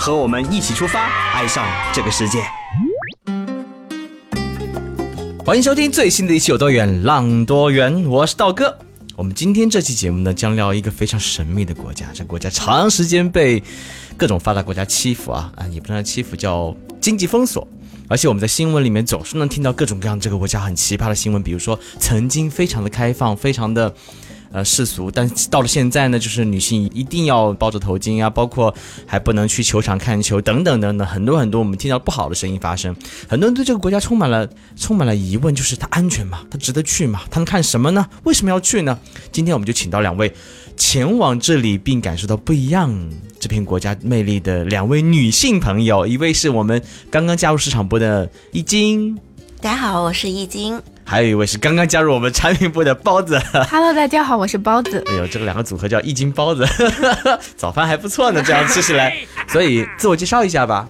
和我们一起出发，爱上这个世界。欢迎收听最新的一期《有多远浪多远》，我是道哥。我们今天这期节目呢，将聊一个非常神秘的国家，这国家长时间被各种发达国家欺负啊啊，也不能欺负，叫经济封锁。而且我们在新闻里面总是能听到各种各样这个国家很奇葩的新闻，比如说曾经非常的开放，非常的。呃，世俗，但到了现在呢，就是女性一定要包着头巾啊，包括还不能去球场看球，等等等等，很多很多我们听到不好的声音发生，很多人对这个国家充满了充满了疑问，就是它安全吗？它值得去吗？他能看什么呢？为什么要去呢？今天我们就请到两位前往这里并感受到不一样这片国家魅力的两位女性朋友，一位是我们刚刚加入市场部的易经，大家好，我是易经。还有一位是刚刚加入我们产品部的包子。Hello，大家好，我是包子。哎呦，这个两个组合叫一斤包子，早饭还不错呢，这样吃起来。所以自我介绍一下吧。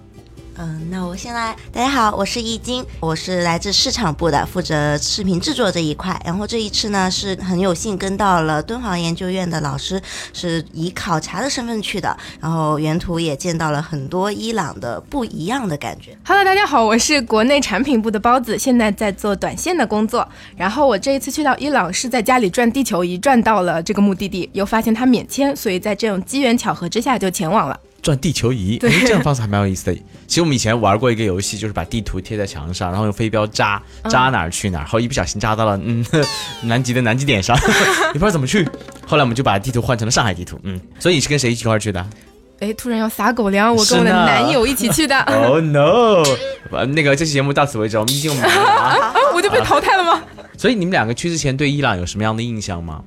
嗯，那我先来。大家好，我是易经，我是来自市场部的，负责视频制作这一块。然后这一次呢，是很有幸跟到了敦煌研究院的老师，是以考察的身份去的。然后沿途也见到了很多伊朗的不一样的感觉。Hello，大家好，我是国内产品部的包子，现在在做短线的工作。然后我这一次去到伊朗，是在家里转地球仪转到了这个目的地，又发现它免签，所以在这种机缘巧合之下就前往了。转地球仪，哎，这样方式还蛮有意思的。其实我们以前玩过一个游戏，就是把地图贴在墙上，然后用飞镖扎，扎哪儿去哪儿，然后一不小心扎到了嗯 南极的 南极点上，也不知道怎么去。后来我们就把地图换成了上海地图，嗯。所以你是跟谁一起一块去的？哎，突然要撒狗粮，我跟我的男友一起去的。Oh no！那个这期节目到此为止，我们已经我们啊，我就被淘汰了吗？所以你们两个去之前对伊朗有什么样的印象吗？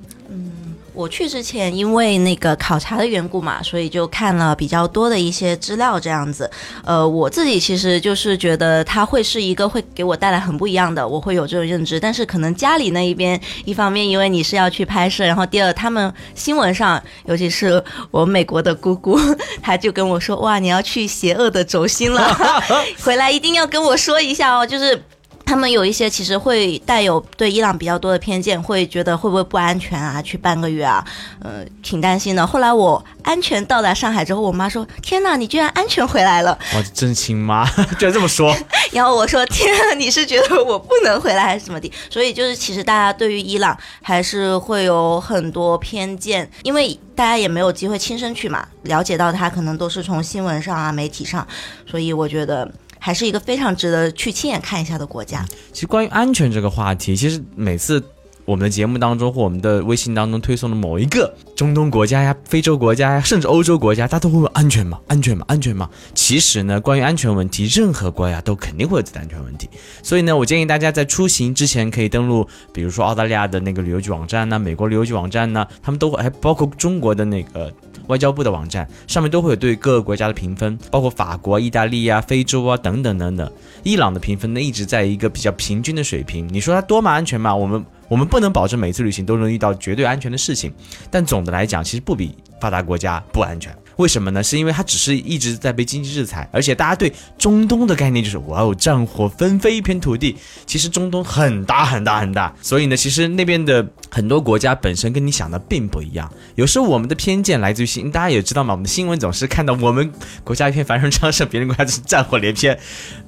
我去之前，因为那个考察的缘故嘛，所以就看了比较多的一些资料，这样子。呃，我自己其实就是觉得它会是一个会给我带来很不一样的，我会有这种认知。但是可能家里那一边，一方面因为你是要去拍摄，然后第二他们新闻上，尤其是我美国的姑姑，他就跟我说：“哇，你要去邪恶的轴心了，回来一定要跟我说一下哦。”就是。他们有一些其实会带有对伊朗比较多的偏见，会觉得会不会不安全啊？去半个月啊，呃，挺担心的。后来我安全到达上海之后，我妈说：“天哪，你居然安全回来了！”哇，真亲妈居然这么说。然后我说：“天，你是觉得我不能回来还是怎么的？”所以就是其实大家对于伊朗还是会有很多偏见，因为大家也没有机会亲身去嘛，了解到他可能都是从新闻上啊、媒体上，所以我觉得。还是一个非常值得去亲眼看一下的国家。其实关于安全这个话题，其实每次我们的节目当中或我们的微信当中推送的某一个中东国家呀、非洲国家呀，甚至欧洲国家，大家都会问安全吗？安全吗？安全吗？其实呢，关于安全问题，任何国家都肯定会有自己的安全问题。所以呢，我建议大家在出行之前可以登录，比如说澳大利亚的那个旅游局网站呢，美国旅游局网站呢，他们都会，还包括中国的那个。外交部的网站上面都会有对各个国家的评分，包括法国、意大利啊、非洲啊等等等等。伊朗的评分呢一直在一个比较平均的水平。你说它多么安全吗？我们我们不能保证每次旅行都能遇到绝对安全的事情，但总的来讲，其实不比发达国家不安全。为什么呢？是因为它只是一直在被经济制裁，而且大家对中东的概念就是哇哦，战火纷飞一片土地。其实中东很大很大很大，所以呢，其实那边的很多国家本身跟你想的并不一样。有时候我们的偏见来自于新，大家也知道嘛，我们的新闻总是看到我们国家一片繁荣昌盛，别人国家是战火连篇。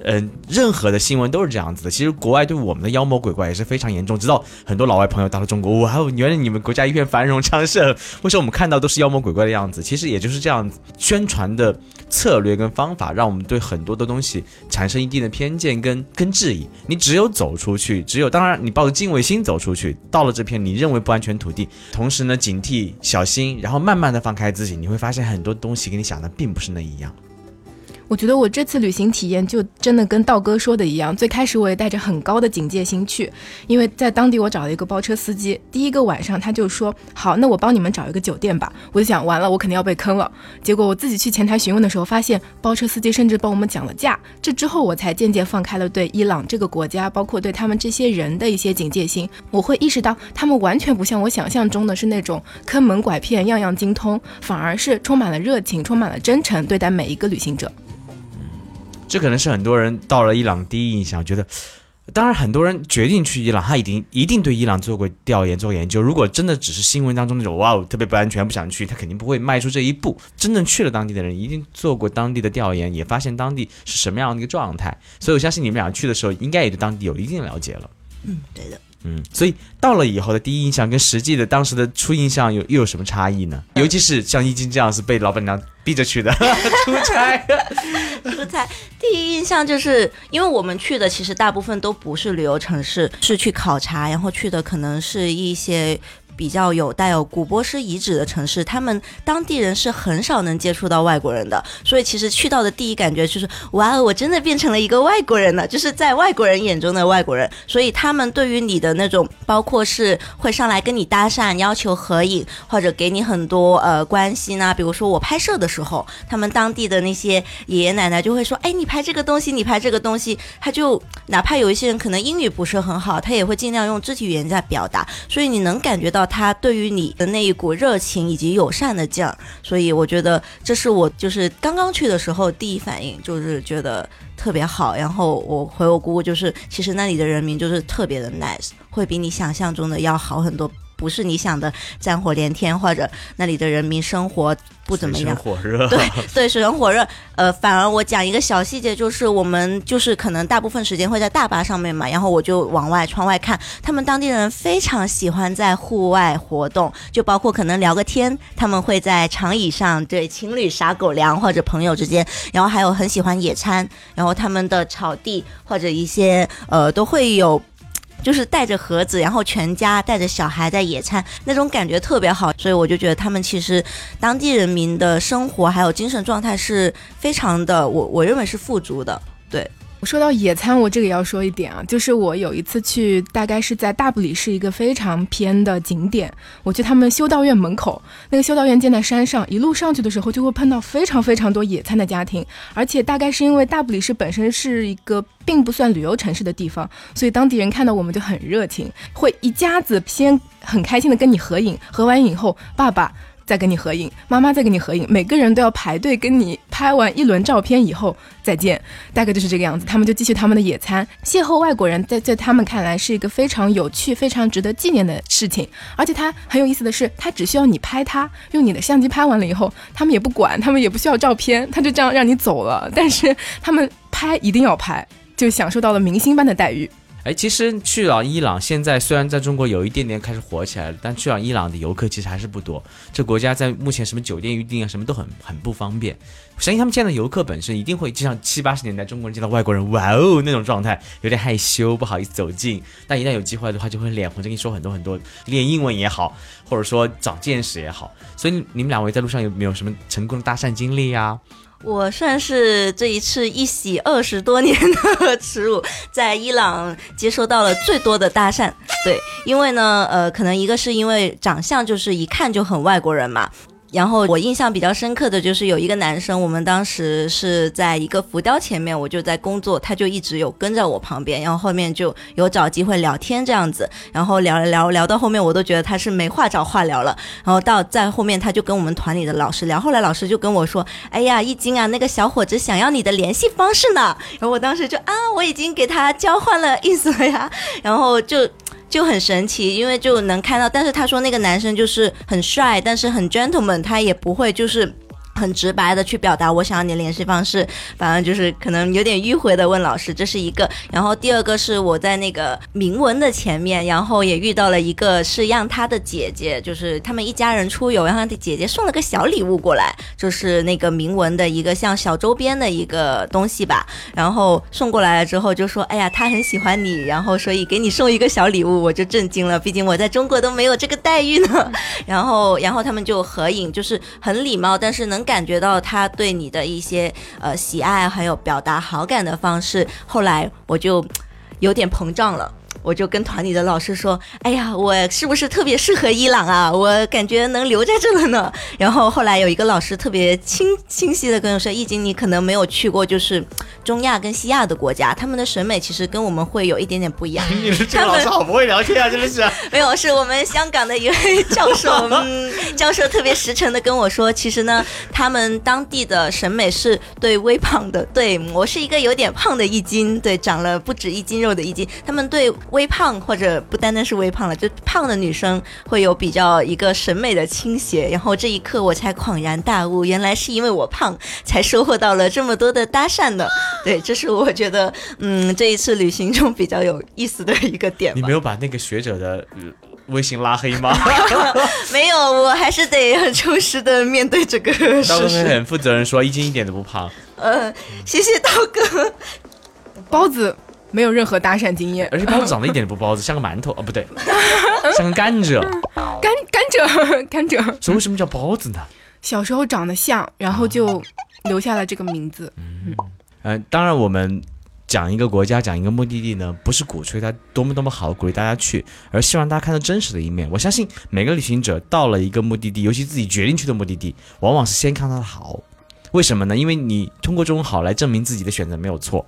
嗯，任何的新闻都是这样子的。其实国外对我们的妖魔鬼怪也是非常严重。知道很多老外朋友到了中国，哇，原来你们国家一片繁荣昌盛，为什么我们看到都是妖魔鬼怪的样子？其实也就是这样子。宣传的策略跟方法，让我们对很多的东西产生一定的偏见跟跟质疑。你只有走出去，只有当然你抱着敬畏心走出去，到了这片你认为不安全土地，同时呢警惕小心，然后慢慢的放开自己，你会发现很多东西跟你想的并不是那一样。我觉得我这次旅行体验就真的跟道哥说的一样，最开始我也带着很高的警戒心去，因为在当地我找了一个包车司机，第一个晚上他就说好，那我帮你们找一个酒店吧。我就想完了，我肯定要被坑了。结果我自己去前台询问的时候，发现包车司机甚至帮我们讲了价。这之后我才渐渐放开了对伊朗这个国家，包括对他们这些人的一些警戒心。我会意识到他们完全不像我想象中的是那种坑蒙拐骗、样样精通，反而是充满了热情、充满了真诚对待每一个旅行者。这可能是很多人到了伊朗第一印象，觉得，当然很多人决定去伊朗，他已经一定对伊朗做过调研、做研究。如果真的只是新闻当中那种哇哦特别不安全不想去，他肯定不会迈出这一步。真正去了当地的人，一定做过当地的调研，也发现当地是什么样的一个状态。所以我相信你们俩去的时候，应该也对当地有一定了解了。嗯，对的。嗯，所以到了以后的第一印象跟实际的当时的初印象有又有什么差异呢？尤其是像易经这样是被老板娘逼着去的 出差，出差第一印象就是因为我们去的其实大部分都不是旅游城市，是去考察，然后去的可能是一些。比较有带有古波斯遗址的城市，他们当地人是很少能接触到外国人的，所以其实去到的第一感觉就是哇，我真的变成了一个外国人了，就是在外国人眼中的外国人。所以他们对于你的那种，包括是会上来跟你搭讪，要求合影，或者给你很多呃关心啊。比如说我拍摄的时候，他们当地的那些爷爷奶奶就会说，哎，你拍这个东西，你拍这个东西，他就哪怕有一些人可能英语不是很好，他也会尽量用肢体语言在表达，所以你能感觉到。他对于你的那一股热情以及友善的劲儿，所以我觉得这是我就是刚刚去的时候第一反应，就是觉得特别好。然后我回我姑姑，就是其实那里的人民就是特别的 nice，会比你想象中的要好很多。不是你想的战火连天，或者那里的人民生活不怎么样，火热，对对，水深火热。呃，反而我讲一个小细节，就是我们就是可能大部分时间会在大巴上面嘛，然后我就往外窗外看，他们当地人非常喜欢在户外活动，就包括可能聊个天，他们会在长椅上对情侣撒狗粮，或者朋友之间，然后还有很喜欢野餐，然后他们的草地或者一些呃都会有。就是带着盒子，然后全家带着小孩在野餐，那种感觉特别好，所以我就觉得他们其实当地人民的生活还有精神状态是非常的，我我认为是富足的，说到野餐，我这个要说一点啊，就是我有一次去，大概是在大布里是一个非常偏的景点，我去他们修道院门口，那个修道院建在山上，一路上去的时候就会碰到非常非常多野餐的家庭，而且大概是因为大布里市本身是一个并不算旅游城市的地方，所以当地人看到我们就很热情，会一家子先很开心的跟你合影，合完影后，爸爸。再跟你合影，妈妈再跟你合影，每个人都要排队跟你拍完一轮照片以后再见，大概就是这个样子。他们就继续他们的野餐，邂逅外国人，在在他们看来是一个非常有趣、非常值得纪念的事情。而且他很有意思的是，他只需要你拍他，用你的相机拍完了以后，他们也不管，他们也不需要照片，他就这样让你走了。但是他们拍一定要拍，就享受到了明星般的待遇。哎，其实去了伊朗，现在虽然在中国有一点点开始火起来了，但去了伊朗的游客其实还是不多。这国家在目前什么酒店预订啊，什么都很很不方便。我相信他们见到游客本身一定会，就像七八十年代中国人见到外国人，哇哦那种状态，有点害羞，不好意思走近。但一旦有机会的话，就会脸红着跟你说很多很多，练英文也好，或者说长见识也好。所以你们两位在路上有没有什么成功的搭讪经历呀？我算是这一次一洗二十多年的 耻辱，在伊朗接收到了最多的搭讪。对，因为呢，呃，可能一个是因为长相就是一看就很外国人嘛。然后我印象比较深刻的就是有一个男生，我们当时是在一个浮雕前面，我就在工作，他就一直有跟在我旁边，然后后面就有找机会聊天这样子，然后聊聊聊到后面，我都觉得他是没话找话聊了。然后到在后面，他就跟我们团里的老师聊，后来老师就跟我说：“哎呀，易经啊，那个小伙子想要你的联系方式呢。”然后我当时就啊，我已经给他交换了意思了呀，然后就。就很神奇，因为就能看到，但是他说那个男生就是很帅，但是很 gentleman，他也不会就是。很直白的去表达我想要你的联系方式，反正就是可能有点迂回的问老师，这是一个。然后第二个是我在那个铭文的前面，然后也遇到了一个是让他的姐姐，就是他们一家人出游，然后他的姐姐送了个小礼物过来，就是那个铭文的一个像小周边的一个东西吧。然后送过来了之后就说，哎呀，他很喜欢你，然后所以给你送一个小礼物，我就震惊了，毕竟我在中国都没有这个待遇呢。然后然后他们就合影，就是很礼貌，但是能。感觉到他对你的一些呃喜爱，还有表达好感的方式。后来我就有点膨胀了。我就跟团里的老师说：“哎呀，我是不是特别适合伊朗啊？我感觉能留在这了呢。”然后后来有一个老师特别清清晰的跟我说：“易经，你可能没有去过就是中亚跟西亚的国家，他们的审美其实跟我们会有一点点不一样。”你是这个老师好不会聊天啊，真的是。没有，是我们香港的一位教授，嗯，教授特别实诚的跟我说，其实呢，他们当地的审美是对微胖的，对我是一个有点胖的易经，对，长了不止一斤肉的易经，他们对。微胖或者不单单是微胖了，就胖的女生会有比较一个审美的倾斜。然后这一刻我才恍然大悟，原来是因为我胖才收获到了这么多的搭讪的。对，这是我觉得嗯这一次旅行中比较有意思的一个点。你没有把那个学者的微信拉黑吗？没有，我还是得很诚实的面对这个事实。很负责任说，一斤一点都不胖。嗯，谢谢刀哥，包子。没有任何搭讪经验，而且包子长得一点都不包子，像个馒头哦，不对，像个甘蔗，甘甘蔗，甘蔗。所以为什么叫包子呢？小时候长得像，然后就留下了这个名字。嗯，呃，当然我们讲一个国家，讲一个目的地呢，不是鼓吹它多么多么好，鼓励大家去，而希望大家看到真实的一面。我相信每个旅行者到了一个目的地，尤其自己决定去的目的地，往往是先看它的好。为什么呢？因为你通过这种好来证明自己的选择没有错。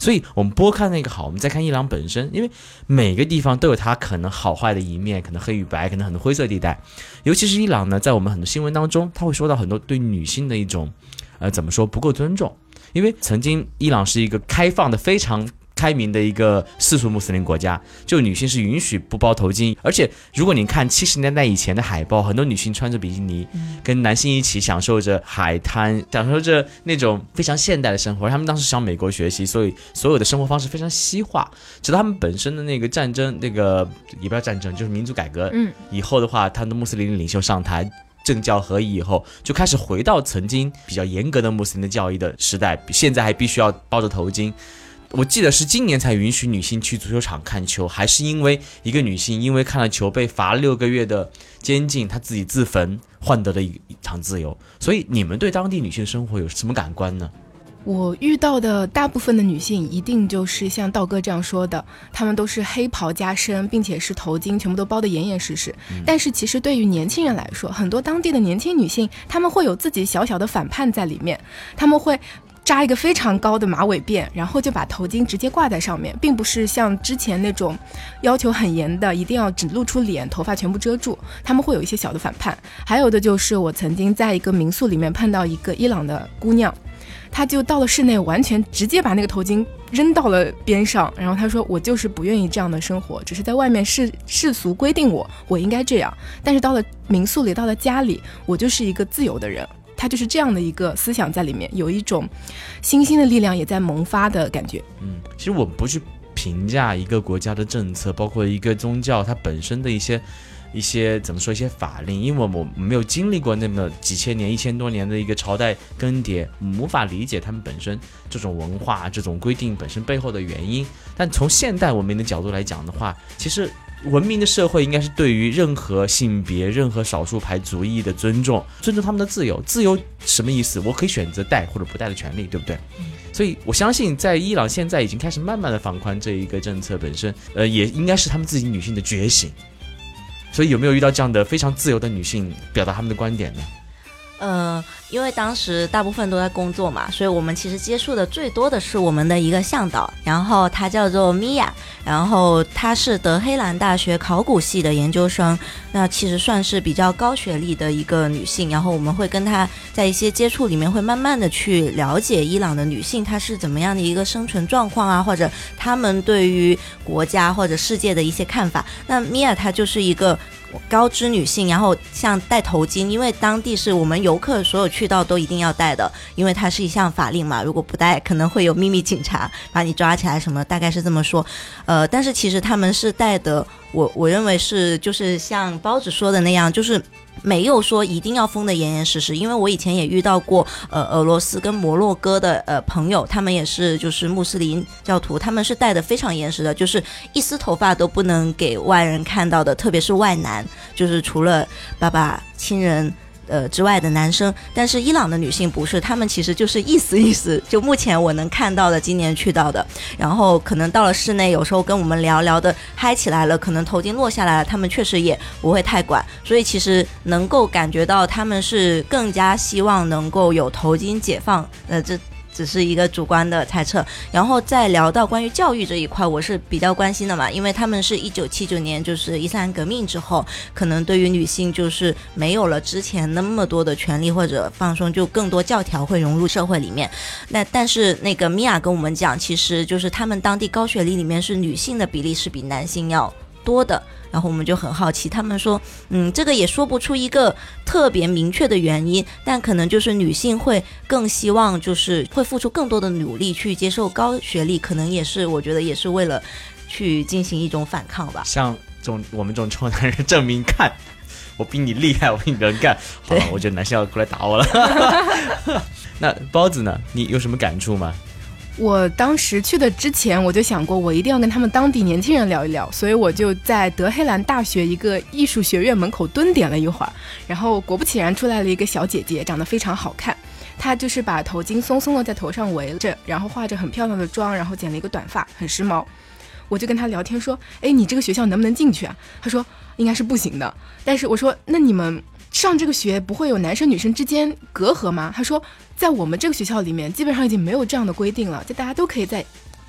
所以，我们拨开那个好，我们再看伊朗本身，因为每个地方都有它可能好坏的一面，可能黑与白，可能很多灰色地带。尤其是伊朗呢，在我们很多新闻当中，他会说到很多对女性的一种，呃，怎么说不够尊重？因为曾经伊朗是一个开放的非常。开明的一个世俗穆斯林国家，就女性是允许不包头巾，而且如果你看七十年代以前的海报，很多女性穿着比基尼，跟男性一起享受着海滩，享受着那种非常现代的生活。他们当时向美国学习，所以所有的生活方式非常西化。直到他们本身的那个战争，那个也不要战争，就是民族改革，嗯，以后的话，他们的穆斯林领袖上台，政教合一以后，就开始回到曾经比较严格的穆斯林的教义的时代，现在还必须要包着头巾。我记得是今年才允许女性去足球场看球，还是因为一个女性因为看了球被罚六个月的监禁，她自己自焚换得了一一场自由。所以你们对当地女性的生活有什么感官呢？我遇到的大部分的女性一定就是像道哥这样说的，她们都是黑袍加身，并且是头巾全部都包得严严实实。但是其实对于年轻人来说，很多当地的年轻女性，她们会有自己小小的反叛在里面，她们会。扎一个非常高的马尾辫，然后就把头巾直接挂在上面，并不是像之前那种要求很严的，一定要只露出脸，头发全部遮住。他们会有一些小的反叛。还有的就是我曾经在一个民宿里面碰到一个伊朗的姑娘，她就到了室内，完全直接把那个头巾扔到了边上，然后她说：“我就是不愿意这样的生活，只是在外面世世俗规定我我应该这样，但是到了民宿里，到了家里，我就是一个自由的人。”他就是这样的一个思想在里面，有一种新兴的力量也在萌发的感觉。嗯，其实我们不去评价一个国家的政策，包括一个宗教它本身的一些一些怎么说一些法令，因为我们没有经历过那么几千年、一千多年的一个朝代更迭，无法理解他们本身这种文化、这种规定本身背后的原因。但从现代文明的角度来讲的话，其实。文明的社会应该是对于任何性别、任何少数派族裔的尊重，尊重他们的自由。自由什么意思？我可以选择带或者不带的权利，对不对？所以我相信，在伊朗现在已经开始慢慢的放宽这一个政策本身，呃，也应该是他们自己女性的觉醒。所以有没有遇到这样的非常自由的女性表达他们的观点呢？呃，因为当时大部分都在工作嘛，所以我们其实接触的最多的是我们的一个向导，然后她叫做米娅，然后她是德黑兰大学考古系的研究生，那其实算是比较高学历的一个女性，然后我们会跟她在一些接触里面会慢慢的去了解伊朗的女性她是怎么样的一个生存状况啊，或者她们对于国家或者世界的一些看法。那米娅她就是一个。高知女性，然后像戴头巾，因为当地是我们游客所有去到都一定要戴的，因为它是一项法令嘛。如果不戴，可能会有秘密警察把你抓起来什么，大概是这么说。呃，但是其实他们是戴的，我我认为是就是像包子说的那样，就是。没有说一定要封的严严实实，因为我以前也遇到过，呃，俄罗斯跟摩洛哥的呃朋友，他们也是就是穆斯林教徒，他们是戴的非常严实的，就是一丝头发都不能给外人看到的，特别是外男，就是除了爸爸亲人。呃之外的男生，但是伊朗的女性不是，他们其实就是意思意思。就目前我能看到的，今年去到的，然后可能到了室内，有时候跟我们聊聊的嗨起来了，可能头巾落下来了，他们确实也不会太管。所以其实能够感觉到他们是更加希望能够有头巾解放，呃这。只是一个主观的猜测，然后再聊到关于教育这一块，我是比较关心的嘛，因为他们是一九七九年就是伊斯兰革命之后，可能对于女性就是没有了之前那么多的权利或者放松，就更多教条会融入社会里面。那但是那个米娅跟我们讲，其实就是他们当地高学历里面是女性的比例是比男性要多的。然后我们就很好奇，他们说，嗯，这个也说不出一个特别明确的原因，但可能就是女性会更希望，就是会付出更多的努力去接受高学历，可能也是我觉得也是为了去进行一种反抗吧。像这种我们这种臭男人证明，看我比你厉害，我比你能干。好了，我觉得男性要过来打我了。那包子呢？你有什么感触吗？我当时去的之前，我就想过，我一定要跟他们当地年轻人聊一聊，所以我就在德黑兰大学一个艺术学院门口蹲点了一会儿，然后果不其然出来了一个小姐姐，长得非常好看，她就是把头巾松松的在头上围着，然后化着很漂亮的妆，然后剪了一个短发，很时髦。我就跟她聊天说：“哎，你这个学校能不能进去啊？”她说：“应该是不行的。”但是我说：“那你们？”上这个学不会有男生女生之间隔阂吗？他说，在我们这个学校里面，基本上已经没有这样的规定了，就大家都可以在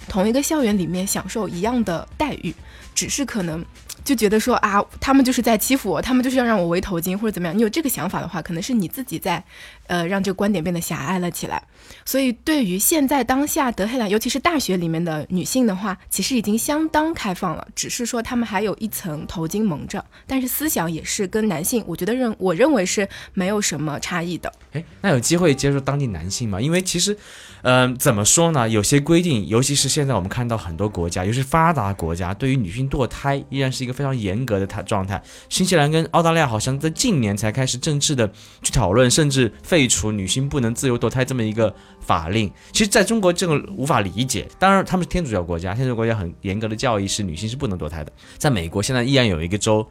同一个校园里面享受一样的待遇，只是可能。就觉得说啊，他们就是在欺负我，他们就是要让我围头巾或者怎么样。你有这个想法的话，可能是你自己在，呃，让这个观点变得狭隘了起来。所以，对于现在当下德黑兰，尤其是大学里面的女性的话，其实已经相当开放了，只是说他们还有一层头巾蒙着，但是思想也是跟男性，我觉得认我认为是没有什么差异的。哎，那有机会接触当地男性吗？因为其实。嗯，怎么说呢？有些规定，尤其是现在我们看到很多国家，尤其是发达国家，对于女性堕胎依然是一个非常严格的态状态。新西兰跟澳大利亚好像在近年才开始正式的去讨论，甚至废除女性不能自由堕胎这么一个法令。其实，在中国这个无法理解。当然，他们是天主教国家，天主教国家很严格的教义是女性是不能堕胎的。在美国，现在依然有一个州。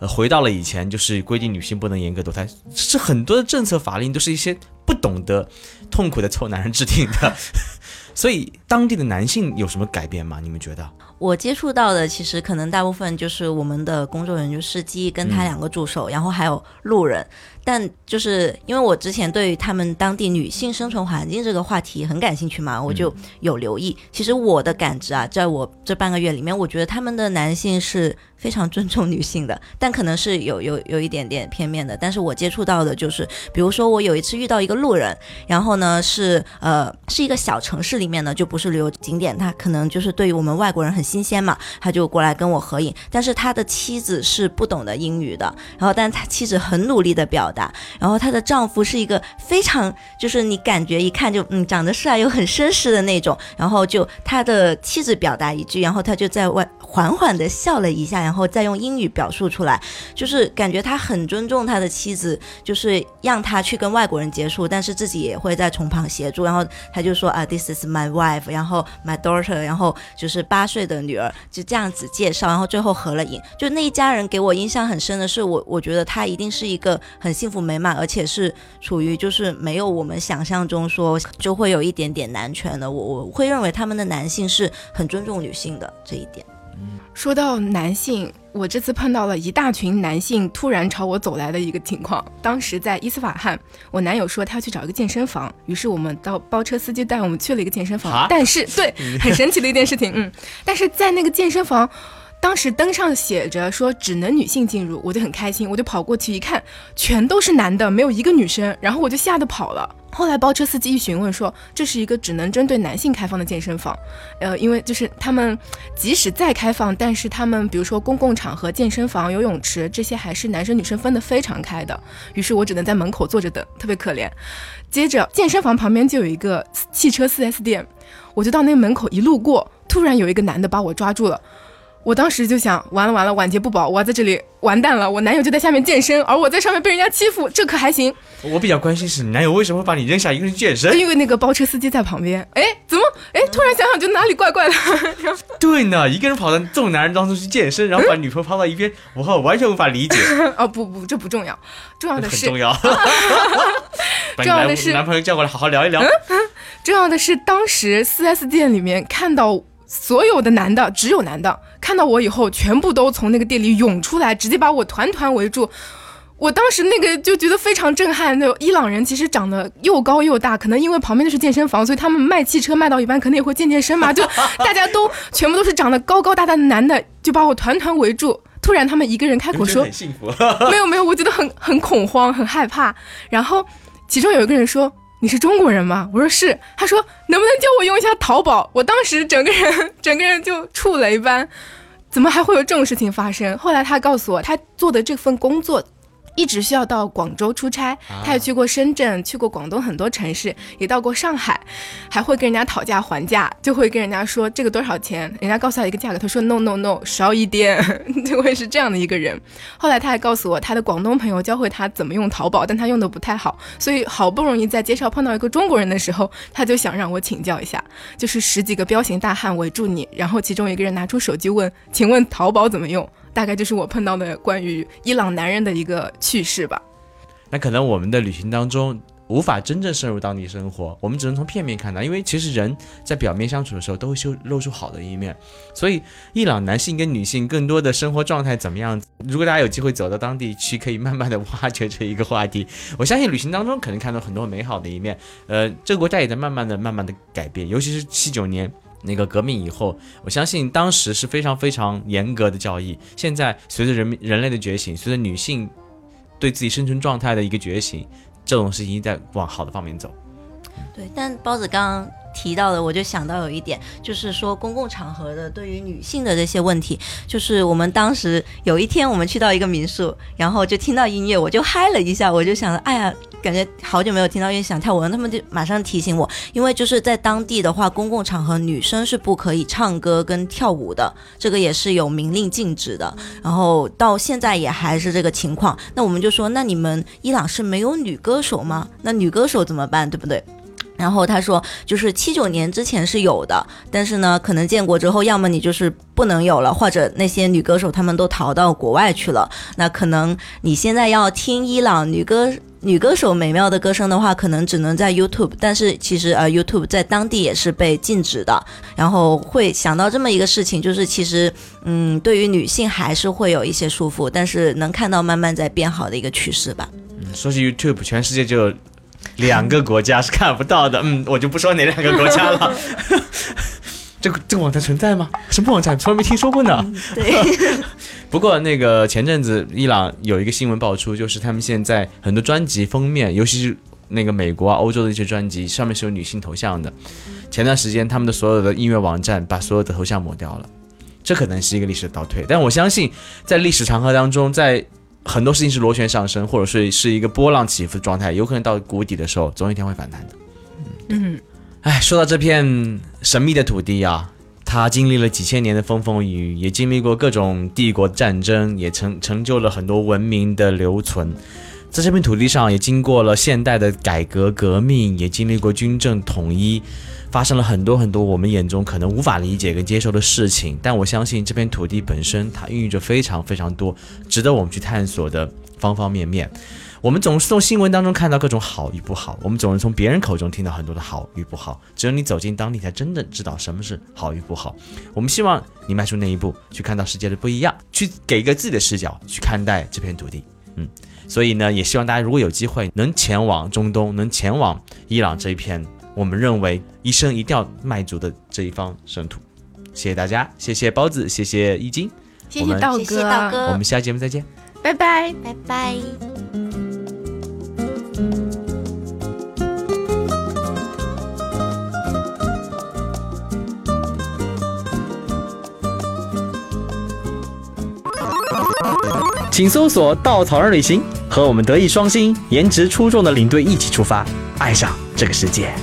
呃，回到了以前，就是规定女性不能严格堕胎，是很多的政策法令都是一些不懂得痛苦的臭男人制定的，所以当地的男性有什么改变吗？你们觉得？我接触到的其实可能大部分就是我们的工作人员，就司机跟他两个助手，然后还有路人。但就是因为我之前对于他们当地女性生存环境这个话题很感兴趣嘛，我就有留意。其实我的感知啊，在我这半个月里面，我觉得他们的男性是非常尊重女性的，但可能是有有有一点点片面的。但是我接触到的就是，比如说我有一次遇到一个路人，然后呢是呃是一个小城市里面呢就不是旅游景点，他可能就是对于我们外国人很新鲜嘛，他就过来跟我合影。但是他的妻子是不懂得英语的，然后但他妻子很努力的表达。然后他的丈夫是一个非常，就是你感觉一看就嗯长得帅又很绅士的那种。然后就他的妻子表达一句，然后他就在外缓缓的笑了一下，然后再用英语表述出来，就是感觉他很尊重他的妻子，就是让他去跟外国人接触，但是自己也会在从旁协助。然后他就说啊，This is my wife，然后 my daughter，然后就是八岁的的女儿，就这样子介绍，然后最后合了影。就那一家人给我印象很深的是，我我觉得他一定是一个很。幸福美满，而且是处于就是没有我们想象中说就会有一点点男权的。我我会认为他们的男性是很尊重女性的这一点。说到男性，我这次碰到了一大群男性突然朝我走来的一个情况。当时在伊斯法罕，我男友说他要去找一个健身房，于是我们到包车司机带我们去了一个健身房。但是对，很神奇的一件事情，嗯，但是在那个健身房。当时灯上写着说只能女性进入，我就很开心，我就跑过去一看，全都是男的，没有一个女生，然后我就吓得跑了。后来包车司机一询问说，这是一个只能针对男性开放的健身房，呃，因为就是他们即使再开放，但是他们比如说公共场合、健身房、游泳池这些还是男生女生分得非常开的。于是我只能在门口坐着等，特别可怜。接着健身房旁边就有一个汽车 4S 店，我就到那门口一路过，突然有一个男的把我抓住了。我当时就想，完了完了，晚节不保，我要在这里完蛋了。我男友就在下面健身，而我在上面被人家欺负，这可还行？我比较关心是你男友为什么会把你扔下一个人去健身？因为那个包车司机在旁边。哎，怎么？哎，突然想想，就哪里怪怪的。对呢，一个人跑到众男人当中去健身，然后把女朋友抛到一边，我完全无法理解。哦不不，这不重要，重要的是重要。重要的是男朋友叫过来好好聊一聊。重要的是当时四 S 店里面看到。所有的男的，只有男的看到我以后，全部都从那个店里涌出来，直接把我团团围住。我当时那个就觉得非常震撼。那伊朗人其实长得又高又大，可能因为旁边的是健身房，所以他们卖汽车卖到一半，可能也会健健身嘛。就大家都全部都是长得高高大大的男的，就把我团团围住。突然，他们一个人开口说：“ 没有没有，我觉得很很恐慌，很害怕。”然后其中有一个人说。你是中国人吗？我说是。他说能不能教我用一下淘宝？我当时整个人 整个人就触雷般，怎么还会有这种事情发生？后来他告诉我，他做的这份工作。一直需要到广州出差，他也去过深圳，去过广东很多城市，也到过上海，还会跟人家讨价还价，就会跟人家说这个多少钱，人家告诉他一个价格，他说 no no no 少一点，就会是这样的一个人。后来他还告诉我，他的广东朋友教会他怎么用淘宝，但他用的不太好，所以好不容易在街上碰到一个中国人的时候，他就想让我请教一下，就是十几个彪形大汉围住你，然后其中一个人拿出手机问，请问淘宝怎么用？大概就是我碰到的关于伊朗男人的一个趣事吧。那可能我们的旅行当中无法真正深入当地生活，我们只能从片面看到，因为其实人在表面相处的时候都会修露出好的一面。所以伊朗男性跟女性更多的生活状态怎么样？如果大家有机会走到当地去，可以慢慢的挖掘这一个话题。我相信旅行当中可能看到很多美好的一面。呃，这个国家也在慢慢的、慢慢的改变，尤其是七九年。那个革命以后，我相信当时是非常非常严格的教育。现在随着人人类的觉醒，随着女性对自己生存状态的一个觉醒，这种事情在往好的方面走。对，但包子刚。提到的，我就想到有一点，就是说公共场合的对于女性的这些问题，就是我们当时有一天我们去到一个民宿，然后就听到音乐，我就嗨了一下，我就想，哎呀，感觉好久没有听到音乐想跳舞，他们就马上提醒我，因为就是在当地的话，公共场合女生是不可以唱歌跟跳舞的，这个也是有明令禁止的，然后到现在也还是这个情况，那我们就说，那你们伊朗是没有女歌手吗？那女歌手怎么办，对不对？然后他说，就是七九年之前是有的，但是呢，可能建国之后，要么你就是不能有了，或者那些女歌手他们都逃到国外去了。那可能你现在要听伊朗女歌 女歌手美妙的歌声的话，可能只能在 YouTube。但是其实呃，YouTube 在当地也是被禁止的。然后会想到这么一个事情，就是其实嗯，对于女性还是会有一些束缚，但是能看到慢慢在变好的一个趋势吧。嗯，说起 YouTube，全世界就。两个国家是看不到的，嗯，我就不说哪两个国家了。这个这个网站存在吗？什么网站？从来没听说过呢。对。不过那个前阵子伊朗有一个新闻爆出，就是他们现在很多专辑封面，尤其是那个美国啊、欧洲的一些专辑，上面是有女性头像的。前段时间他们的所有的音乐网站把所有的头像抹掉了，这可能是一个历史倒退。但我相信，在历史长河当中，在很多事情是螺旋上升，或者是是一个波浪起伏的状态，有可能到谷底的时候，总有一天会反弹的。嗯，哎，说到这片神秘的土地啊，它经历了几千年的风风雨雨，也经历过各种帝国战争，也成成就了很多文明的留存。在这片土地上，也经过了现代的改革革命，也经历过军政统一。发生了很多很多我们眼中可能无法理解跟接受的事情，但我相信这片土地本身它孕育着非常非常多值得我们去探索的方方面面。我们总是从新闻当中看到各种好与不好，我们总是从别人口中听到很多的好与不好。只有你走进当地，才真正知道什么是好与不好。我们希望你迈出那一步，去看到世界的不一样，去给一个自己的视角去看待这片土地。嗯，所以呢，也希望大家如果有机会能前往中东，能前往伊朗这一片。我们认为一生一定要迈足的这一方圣土，谢谢大家，谢谢包子，谢谢易经，谢谢道哥，我们下期节目再见，拜拜，拜拜。请搜索“稻草人旅行”，和我们德艺双馨、颜值出众的领队一起出发，爱上这个世界。